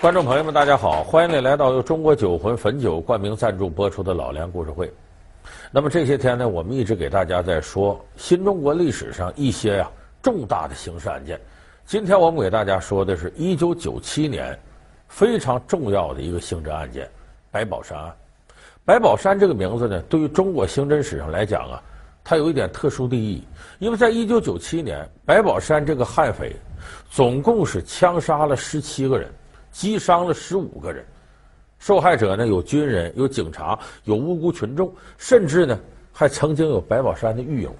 观众朋友们，大家好，欢迎你来到由中国酒魂汾酒冠名赞助播出的《老梁故事会》。那么这些天呢，我们一直给大家在说新中国历史上一些呀、啊、重大的刑事案件。今天我们给大家说的是一九九七年非常重要的一个刑侦案件——白宝山案。白宝山这个名字呢，对于中国刑侦史上来讲啊，它有一点特殊的意义，因为在一九九七年，白宝山这个悍匪总共是枪杀了十七个人。击伤了十五个人，受害者呢有军人、有警察、有无辜群众，甚至呢还曾经有白宝山的狱友。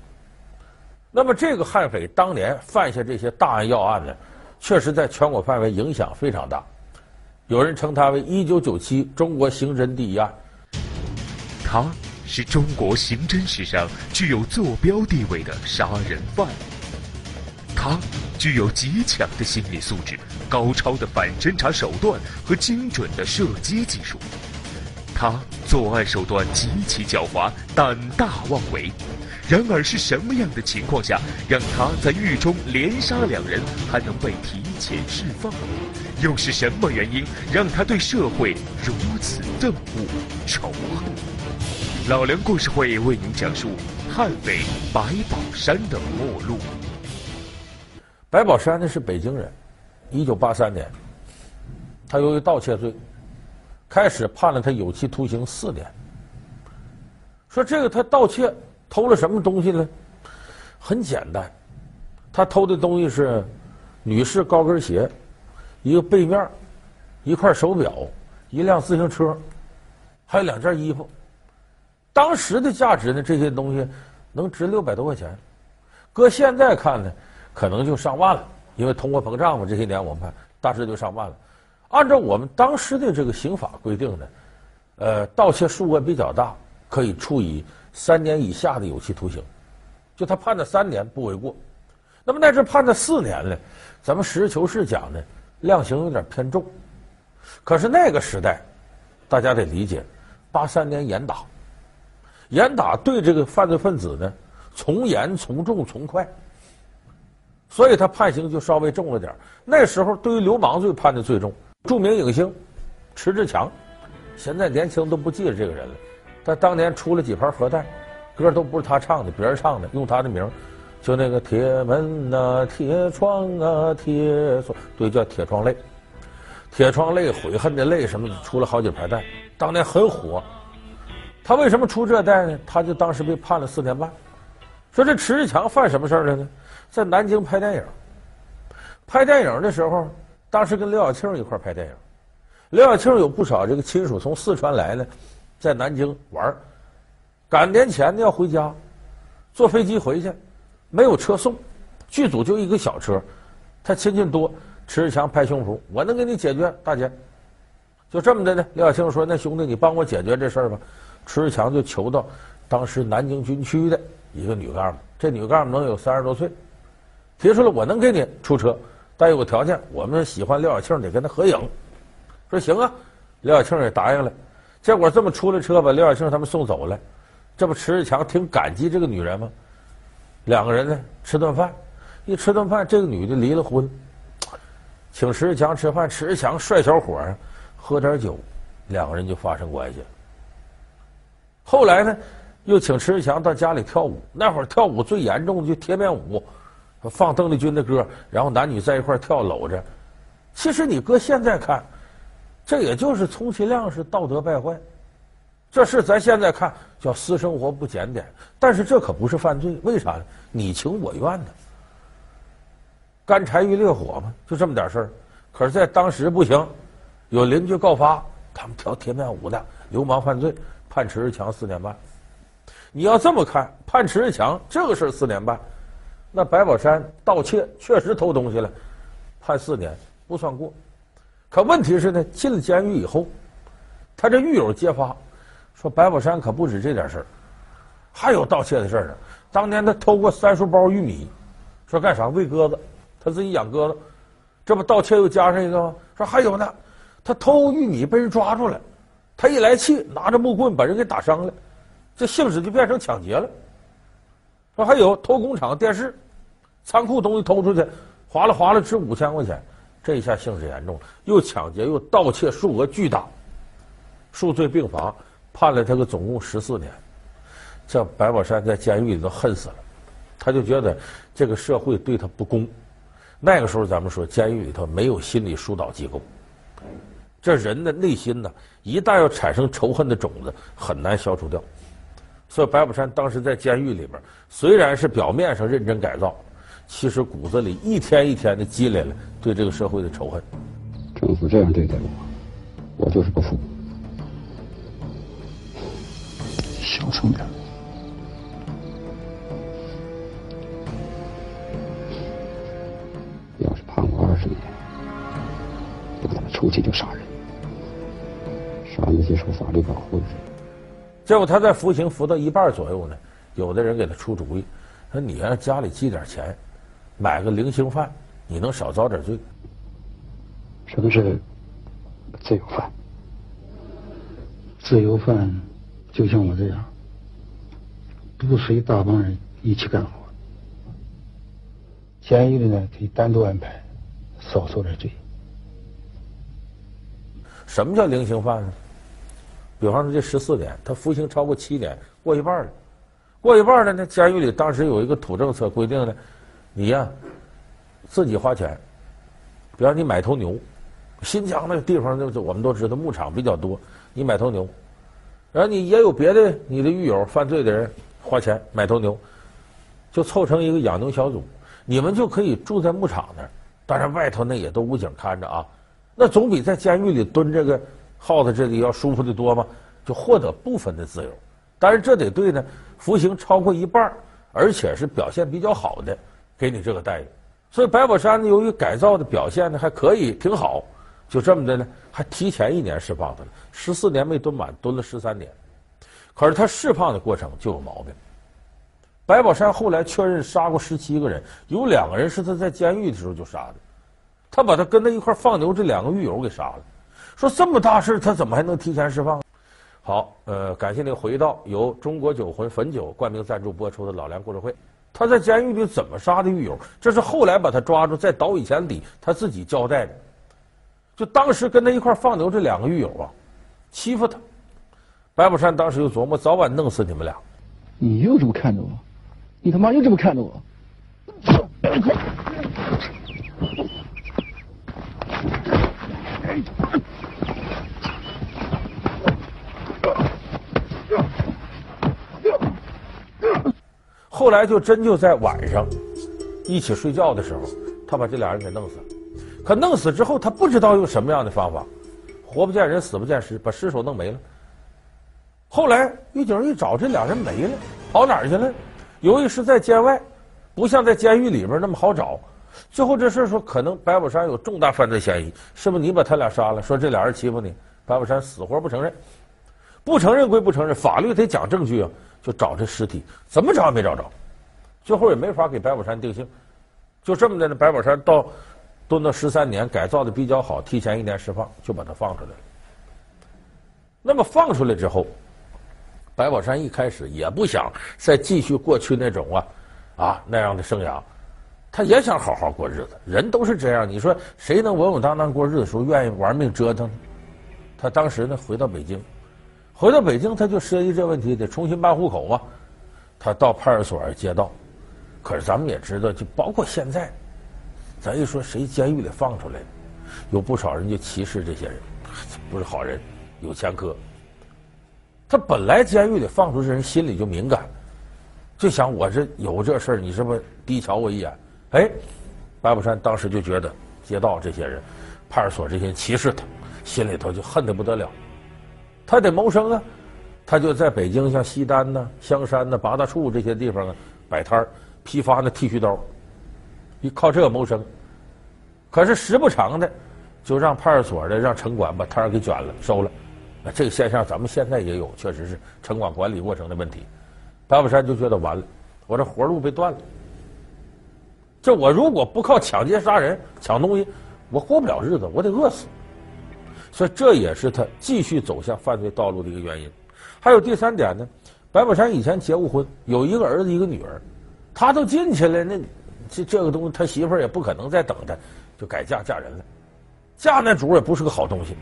那么这个悍匪当年犯下这些大案要案呢，确实在全国范围影响非常大。有人称他为一九九七中国刑侦第一案。他是中国刑侦史上具有坐标地位的杀人犯。他具有极强的心理素质。高超的反侦查手段和精准的射击技术，他作案手段极其狡猾，胆大妄为。然而，是什么样的情况下，让他在狱中连杀两人还能被提前释放？又是什么原因让他对社会如此憎恶、仇恨？老梁故事会为您讲述悍匪白宝山的末路。白宝山呢是北京人。一九八三年，他由于盗窃罪，开始判了他有期徒刑四年。说这个他盗窃偷了什么东西呢？很简单，他偷的东西是女士高跟鞋、一个背面、一块手表、一辆自行车，还有两件衣服。当时的价值呢，这些东西能值六百多块钱，搁现在看呢，可能就上万了。因为通货膨胀嘛，这些年我们看大致就上万了。按照我们当时的这个刑法规定呢，呃，盗窃数额比较大，可以处以三年以下的有期徒刑。就他判的三年不为过。那么在这判的四年呢，咱们实事求是讲呢，量刑有点偏重。可是那个时代，大家得理解，八三年严打，严打对这个犯罪分子呢，从严从重从快。所以他判刑就稍微重了点。那时候对于流氓罪判的最重。著名影星迟志强，现在年轻都不记得这个人了。他当年出了几盘核弹，歌都不是他唱的，别人唱的，用他的名，就那个铁门啊，铁窗啊，铁窗，对，叫铁窗泪。铁窗泪，悔恨的泪什么，出了好几盘弹，当年很火。他为什么出这弹呢？他就当时被判了四年半。说这迟志强犯什么事儿了呢？在南京拍电影，拍电影的时候，当时跟刘晓庆一块拍电影。刘晓庆有不少这个亲属从四川来呢，在南京玩。赶年前呢要回家，坐飞机回去，没有车送，剧组就一个小车，他亲戚多。迟志强拍胸脯，我能给你解决，大姐。就这么的呢，刘晓庆说：“那兄弟，你帮我解决这事儿吧。”迟志强就求到当时南京军区的一个女干部，这女干部能有三十多岁。提出了我能给你出车，但有个条件，我们喜欢廖小庆，得跟他合影。说行啊，廖小庆也答应了。结果这么出了车，把廖小庆他们送走了。这不，迟志强挺感激这个女人吗？两个人呢吃顿饭，一吃顿饭，这个女的离了婚，请迟志强吃饭。迟志强帅小伙儿，喝点酒，两个人就发生关系。后来呢，又请迟志强到家里跳舞。那会儿跳舞最严重的就贴面舞。放邓丽君的歌，然后男女在一块跳搂着。其实你搁现在看，这也就是充其量是道德败坏。这事咱现在看叫私生活不检点，但是这可不是犯罪，为啥呢？你情我愿的，干柴遇烈火嘛，就这么点事儿。可是，在当时不行，有邻居告发他们跳贴面舞的流氓犯罪，判迟志强四年半。你要这么看，判迟志强这个事儿四年半。那白宝山盗窃确实偷东西了，判四年不算过。可问题是呢，进了监狱以后，他这狱友揭发说，白宝山可不止这点事儿，还有盗窃的事儿呢。当年他偷过三十包玉米，说干啥？喂鸽子，他自己养鸽子。这不盗窃又加上一个吗？说还有呢，他偷玉米被人抓住了，他一来气，拿着木棍把人给打伤了，这性质就变成抢劫了。说还有偷工厂电视，仓库东西偷出去，划拉划拉值五千块钱，这一下性质严重了，又抢劫又盗窃，数额巨大，数罪并罚，判了他个总共十四年。这白宝山在监狱里头恨死了，他就觉得这个社会对他不公。那个时候咱们说，监狱里头没有心理疏导机构，这人的内心呢，一旦要产生仇恨的种子，很难消除掉。所以白宝山当时在监狱里边，虽然是表面上认真改造。其实骨子里一天一天的积累了对这个社会的仇恨。政府这样对待我，我就是不服。小声点，要是判我二十年，我他妈出去就杀人，杀那些受法律保护的人。结果他在服刑服到一半左右呢，有的人给他出主意，说你让家里寄点钱。买个零星饭，你能少遭点罪？什么是自由犯？自由犯就像我这样，不随大帮人一起干活。监狱里呢，可以单独安排，少受点罪。什么叫零星饭呢？比方说这十四年，他服刑超过七年，过一半了，过一半了呢？监狱里当时有一个土政策规定呢。你呀、自己花钱，比方你买头牛，新疆那个地方，就是我们都知道牧场比较多，你买头牛，然后你也有别的你的狱友犯罪的人花钱买头牛，就凑成一个养牛小组，你们就可以住在牧场那儿，当然外头那也都武警看着啊，那总比在监狱里蹲这个耗子这里要舒服的多嘛，就获得部分的自由，但是这得对呢，服刑超过一半，而且是表现比较好的。给你这个待遇，所以白宝山呢，由于改造的表现呢还可以，挺好，就这么的呢，还提前一年释放他了，十四年没蹲满，蹲了十三年。可是他释放的过程就有毛病。白宝山后来确认杀过十七个人，有两个人是他在监狱的时候就杀的，他把他跟他一块放牛这两个狱友给杀了。说这么大事，他怎么还能提前释放？好，呃，感谢您回到由中国酒魂汾酒冠名赞助播出的《老梁故事会》。他在监狱里怎么杀的狱友？这是后来把他抓住，在倒以前底他自己交代的。就当时跟他一块放牛这两个狱友啊，欺负他。白宝山当时就琢磨，早晚弄死你们俩。你又这么看着我？你他妈又这么看着我？后来就真就在晚上一起睡觉的时候，他把这俩人给弄死了。可弄死之后，他不知道用什么样的方法，活不见人，死不见尸，把尸首弄没了。后来狱警一找，这俩人没了，跑哪儿去了？由于是在监外，不像在监狱里边那么好找。最后这事说，可能白宝山有重大犯罪嫌疑，是不是你把他俩杀了？说这俩人欺负你，白宝山死活不承认。不承认归不承认，法律得讲证据啊。就找这尸体，怎么找也没找着，最后也没法给白宝山定性，就这么的呢。白宝山到蹲了十三年，改造的比较好，提前一年释放，就把他放出来了。那么放出来之后，白宝山一开始也不想再继续过去那种啊啊那样的生涯，他也想好好过日子。人都是这样，你说谁能稳稳当当过日子的时候愿意玩命折腾？他当时呢，回到北京。回到北京，他就涉及这问题，得重新办户口嘛。他到派出所接到，可是咱们也知道，就包括现在，咱一说谁监狱里放出来，有不少人就歧视这些人，不是好人，有前科。他本来监狱里放出这人，心里就敏感，就想我这有这事儿，你是不是低瞧我一眼？哎，白宝山当时就觉得街道这些人，派出所这些人歧视他，心里头就恨得不得了。他得谋生啊，他就在北京像西单呐、香山呐、八大处这些地方啊摆摊批发那剃须刀，依靠这个谋生。可是时不常的，就让派出所的让城管把摊给卷了收了。这个现象咱们现在也有，确实是城管管理过程的问题。白宝山就觉得完了，我这活路被断了。这我如果不靠抢劫杀人抢东西，我过不了日子，我得饿死。所以这也是他继续走向犯罪道路的一个原因。还有第三点呢，白宝山以前结过婚，有一个儿子一个女儿，他都进去了，那这这个东西他媳妇也不可能再等他，就改嫁嫁人了。嫁那主也不是个好东西。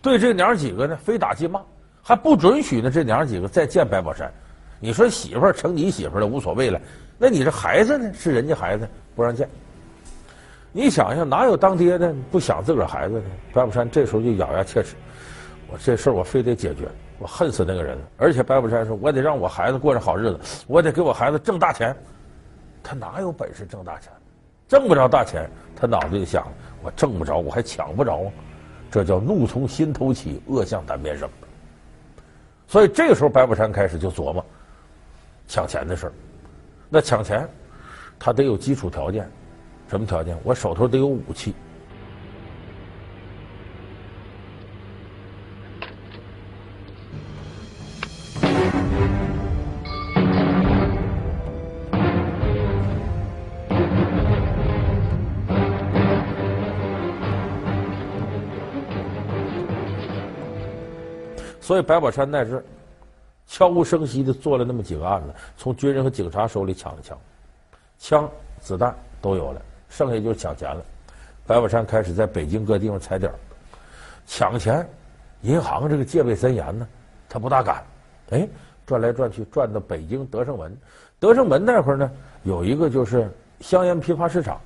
对这娘几个呢，非打即骂，还不准许呢这娘几个再见白宝山。你说媳妇成你媳妇了无所谓了，那你这孩子呢？是人家孩子不让见。你想想，哪有当爹的不想自个儿孩子呢？白宝山这时候就咬牙切齿，我这事儿我非得解决，我恨死那个人了。而且白宝山说，我得让我孩子过上好日子，我得给我孩子挣大钱。他哪有本事挣大钱？挣不着大钱，他脑子里想：我挣不着，我还抢不着。这叫怒从心头起，恶向胆边生。所以这个时候，白宝山开始就琢磨抢钱的事儿。那抢钱，他得有基础条件。什么条件？我手头得有武器。所以白宝山在这悄无声息的做了那么几个案子，从军人和警察手里抢了枪，枪、子弹都有了，剩下就是抢钱了。白宝山开始在北京各地方踩点抢钱，银行这个戒备森严呢，他不大敢。哎，转来转去，转到北京德胜门。德胜门那会儿呢，有一个就是香烟批发市场，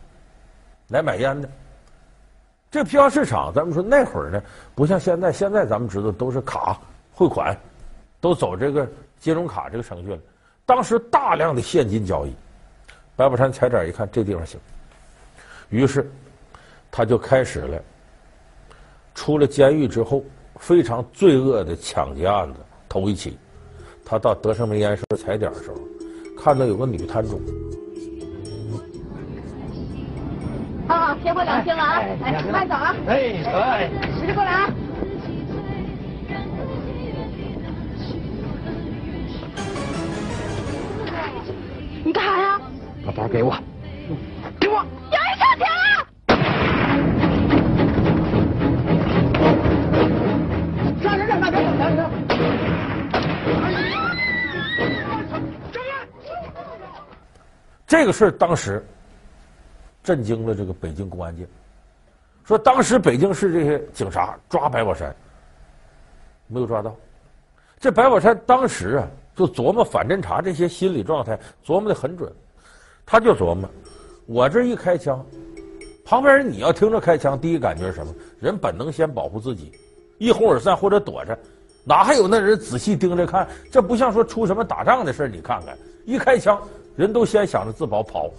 来买烟的。这批发市场，咱们说那会儿呢，不像现在，现在咱们知道都是卡。汇款都走这个金融卡这个程序了。当时大量的现金交易，白宝山踩点一看，这地方行，于是他就开始了。出了监狱之后，非常罪恶的抢劫案子头一起，他到德胜门烟市踩点的时候，看到有个女摊主。好好，先过两斤了啊！哎，慢走啊！哎，哎，使劲过来啊！你干啥呀？把包给我，给我！让大别走！来人！这个事儿当时震惊了这个北京公安界。说当时北京市这些警察抓白宝山，没有抓到。这白宝山当时啊。就琢磨反侦查这些心理状态，琢磨的很准。他就琢磨，我这一开枪，旁边人你要听着开枪，第一感觉是什么？人本能先保护自己，一哄而散或者躲着，哪还有那人仔细盯着看？这不像说出什么打仗的事，你看看，一开枪，人都先想着自保跑，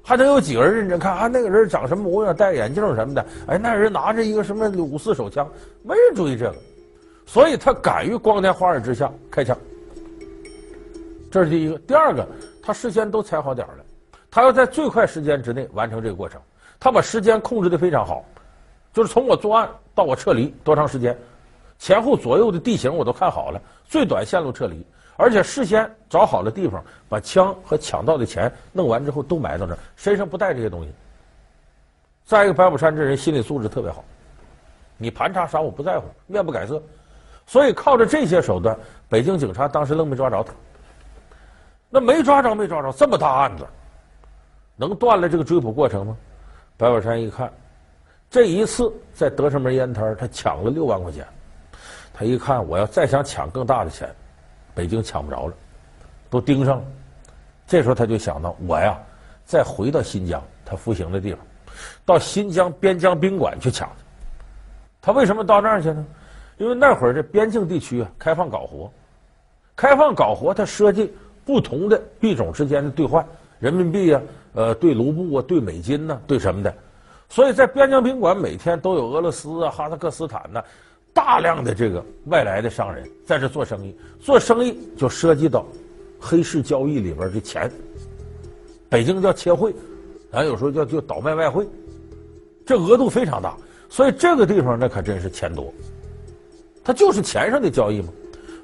还能有几个人认真看啊？那个人长什么模样？戴眼镜什么的？哎，那人拿着一个什么五四手枪？没人注意这个，所以他敢于光天化日之下开枪。这是第一个，第二个，他事先都踩好点了，他要在最快时间之内完成这个过程，他把时间控制的非常好，就是从我作案到我撤离多长时间，前后左右的地形我都看好了，最短线路撤离，而且事先找好了地方，把枪和抢到的钱弄完之后都埋到那儿，身上不带这些东西。再一个，白宝山这人心理素质特别好，你盘查啥我不在乎，面不改色，所以靠着这些手段，北京警察当时愣没抓着他。那没抓着，没抓着，这么大案子，能断了这个追捕过程吗？白宝山一看，这一次在德胜门烟摊他抢了六万块钱，他一看，我要再想抢更大的钱，北京抢不着了，都盯上了。这时候他就想到，我呀，再回到新疆，他服刑的地方，到新疆边疆宾馆去抢去。他为什么到那儿去呢？因为那会儿这边境地区啊，开放搞活，开放搞活，他设计。不同的币种之间的兑换，人民币、啊，呃，兑卢布啊，兑美金呐、啊，兑什么的，所以在边疆宾馆每天都有俄罗斯啊、哈萨克斯坦呐、大量的这个外来的商人在这做生意，做生意就涉及到黑市交易里边的钱，北京叫切汇，咱有时候叫就倒卖外汇，这额度非常大，所以这个地方那可真是钱多，它就是钱上的交易嘛。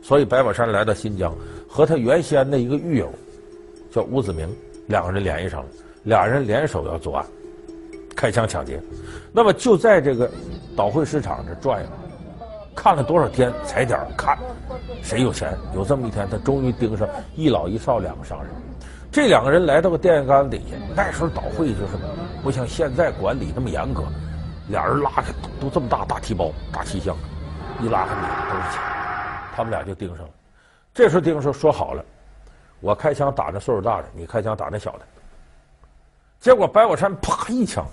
所以白宝山来到新疆，和他原先的一个狱友叫吴子明，两个人联系上了，俩人联手要作案，开枪抢劫。那么就在这个倒汇市场这转悠，看了多少天踩点看谁有钱。有这么一天，他终于盯上一老一少两个商人。这两个人来到个电线杆子底下，那时候倒汇就是不像现在管理那么严格，俩人拉开都这么大大提包、大提箱，一拉开里头都是钱，他们俩就盯上了。这时候盯上说好了，我开枪打那岁数大的，你开枪打那小的。结果白宝山啪一枪，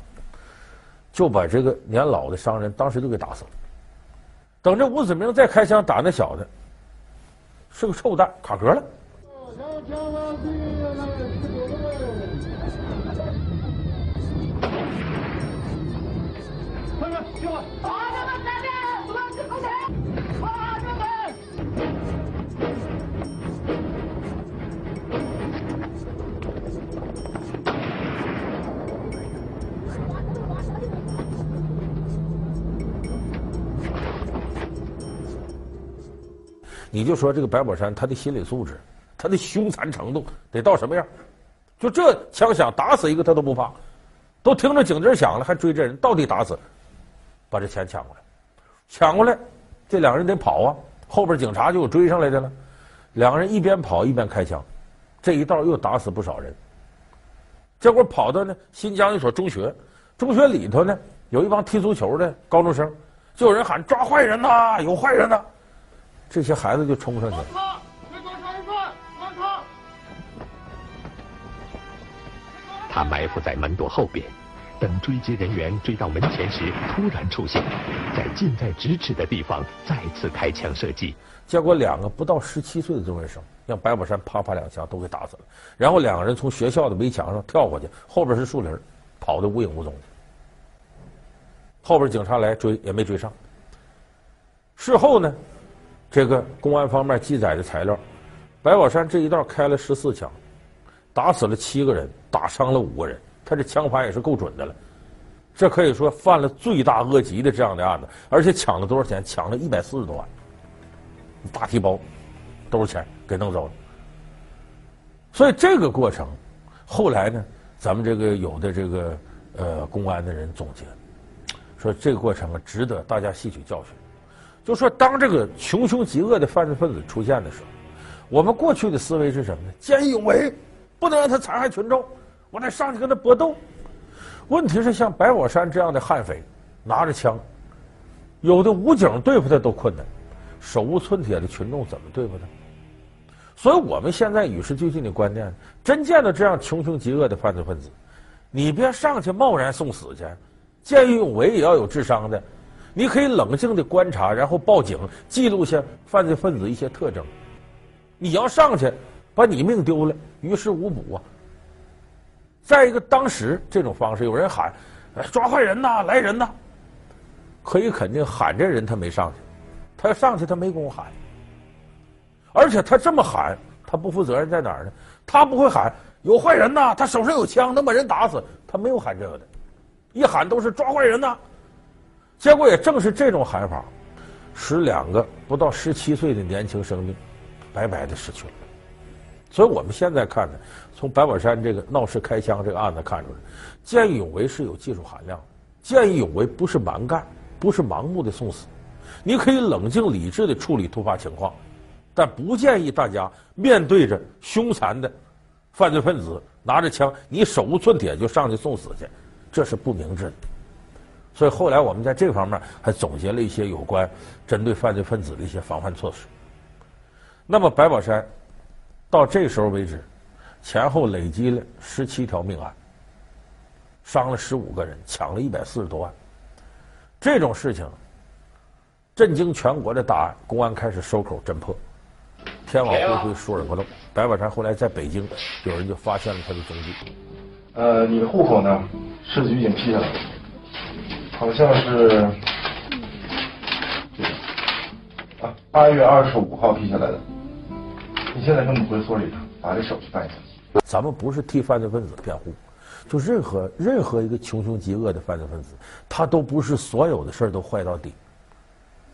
就把这个年老的商人当时就给打死了。等着吴子明再开枪打那小子，是个臭弹，卡壳了。快点，给我打你就说这个白宝山他的心理素质，他的凶残程度得到什么样？就这枪响打死一个他都不怕，都听着警笛响了还追这人，到底打死，把这钱抢过来，抢过来，这两个人得跑啊，后边警察就有追上来的了，两个人一边跑一边开枪，这一道又打死不少人。结果跑到呢新疆一所中学，中学里头呢有一帮踢足球的高中生，就有人喊抓坏人呐，有坏人呐。这些孩子就冲上去了。他埋伏在门垛后边，等追击人员追到门前时，突然出现，在近在咫尺的地方再次开枪射击。结果两个不到十七岁的中学生让白宝山啪啪两枪都给打死了。然后两个人从学校的围墙上跳过去，后边是树林，跑得无影无踪的。后边警察来追也没追上。事后呢？这个公安方面记载的材料，白宝山这一道开了十四枪，打死了七个人，打伤了五个人。他这枪法也是够准的了，这可以说犯了罪大恶极的这样的案子，而且抢了多少钱？抢了一百四十多万，大提包都是钱给弄走了。所以这个过程，后来呢，咱们这个有的这个呃公安的人总结，说这个过程啊，值得大家吸取教训。就说当这个穷凶极恶的犯罪分子出现的时候，我们过去的思维是什么呢？见义勇为，不能让他残害群众，我得上去跟他搏斗。问题是像白宝山这样的悍匪，拿着枪，有的武警对付他都困难，手无寸铁的群众怎么对付他？所以我们现在与时俱进的观念，真见到这样穷凶极恶的犯罪分子，你别上去贸然送死去，见义勇为也要有智商的。你可以冷静的观察，然后报警，记录下犯罪分子一些特征。你要上去把你命丢了，于事无补啊。再一个，当时这种方式，有人喊“抓坏人呐，来人呐”，可以肯定喊这人他没上去，他要上去他没工夫喊。而且他这么喊，他不负责任在哪儿呢？他不会喊“有坏人呐，他手上有枪，能把人打死”，他没有喊这个的，一喊都是“抓坏人呐”。结果也正是这种喊法，使两个不到十七岁的年轻生命白白的失去了。所以我们现在看呢，从白宝山这个闹事开枪这个案子看出来，见义勇为是有技术含量。见义勇为不是蛮干，不是盲目的送死。你可以冷静理智的处理突发情况，但不建议大家面对着凶残的犯罪分子拿着枪，你手无寸铁就上去送死去，这是不明智的。所以后来我们在这方面还总结了一些有关针对犯罪分子的一些防范措施。那么白宝山到这时候为止，前后累积了十七条命案，伤了十五个人，抢了一百四十多万。这种事情震惊全国的大案，公安开始收口侦破，天网恢恢，疏而不漏。白宝山后来在北京，有人就发现了他的踪迹。呃，你的户口呢？市局已经批下来了。好像是这个，啊，八月二十五号批下来的。你现在跟我们回所里把这手续办一下。咱们不是替犯罪分子辩护，就任何任何一个穷凶极恶的犯罪分子，他都不是所有的事儿都坏到底。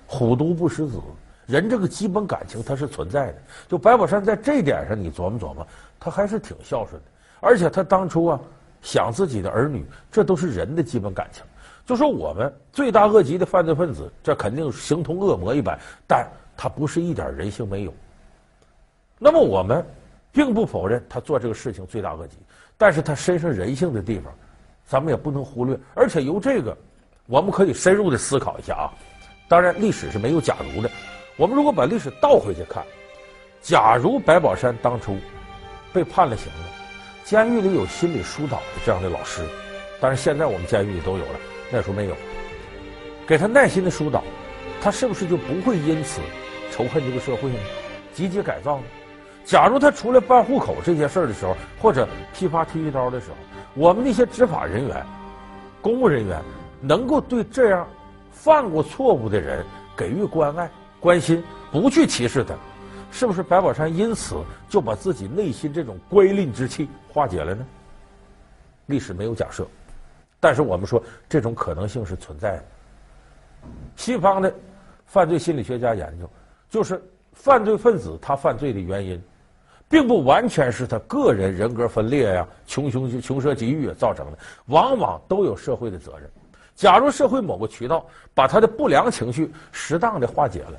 虎毒不食子，人这个基本感情它是存在的。就白宝山在这点上，你琢磨琢磨，他还是挺孝顺的。而且他当初啊，想自己的儿女，这都是人的基本感情。就说我们罪大恶极的犯罪分子，这肯定形同恶魔一般，但他不是一点人性没有。那么我们并不否认他做这个事情罪大恶极，但是他身上人性的地方，咱们也不能忽略。而且由这个我们可以深入的思考一下啊。当然，历史是没有假如的。我们如果把历史倒回去看，假如白宝山当初被判了刑了，监狱里有心理疏导的这样的老师，但是现在我们监狱里都有了，那时候没有，给他耐心的疏导，他是不是就不会因此仇恨这个社会呢？积极改造呢？假如他出来办户口这些事儿的时候，或者批发剃须刀的时候，我们那些执法人员、公务人员能够对这样。犯过错误的人给予关爱、关心，不去歧视他，是不是白宝山因此就把自己内心这种乖戾之气化解了呢？历史没有假设，但是我们说这种可能性是存在的。西方的犯罪心理学家研究，就是犯罪分子他犯罪的原因，并不完全是他个人人格分裂呀、穷凶穷奢极欲造成的，往往都有社会的责任。假如社会某个渠道把他的不良情绪适当的化解了，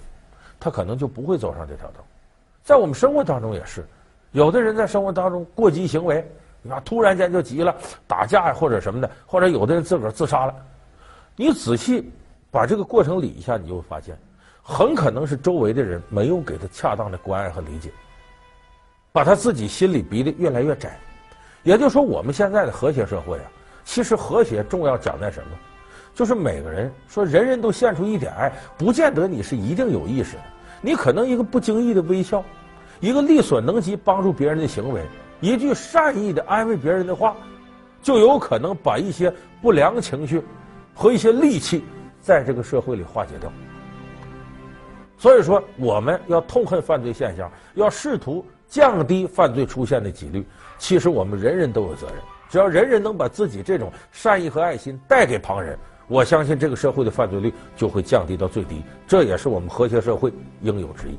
他可能就不会走上这条道。在我们生活当中也是，有的人在生活当中过激行为，你看突然间就急了，打架呀或者什么的，或者有的人自个儿自杀了。你仔细把这个过程理一下，你就会发现，很可能是周围的人没有给他恰当的关爱和理解，把他自己心里逼得越来越窄。也就是说，我们现在的和谐社会啊，其实和谐重要讲在什么？就是每个人说，人人都献出一点爱，不见得你是一定有意识的。你可能一个不经意的微笑，一个力所能及帮助别人的行为，一句善意的安慰别人的话，就有可能把一些不良情绪和一些戾气在这个社会里化解掉。所以说，我们要痛恨犯罪现象，要试图降低犯罪出现的几率。其实我们人人都有责任，只要人人能把自己这种善意和爱心带给旁人。我相信这个社会的犯罪率就会降低到最低，这也是我们和谐社会应有之义。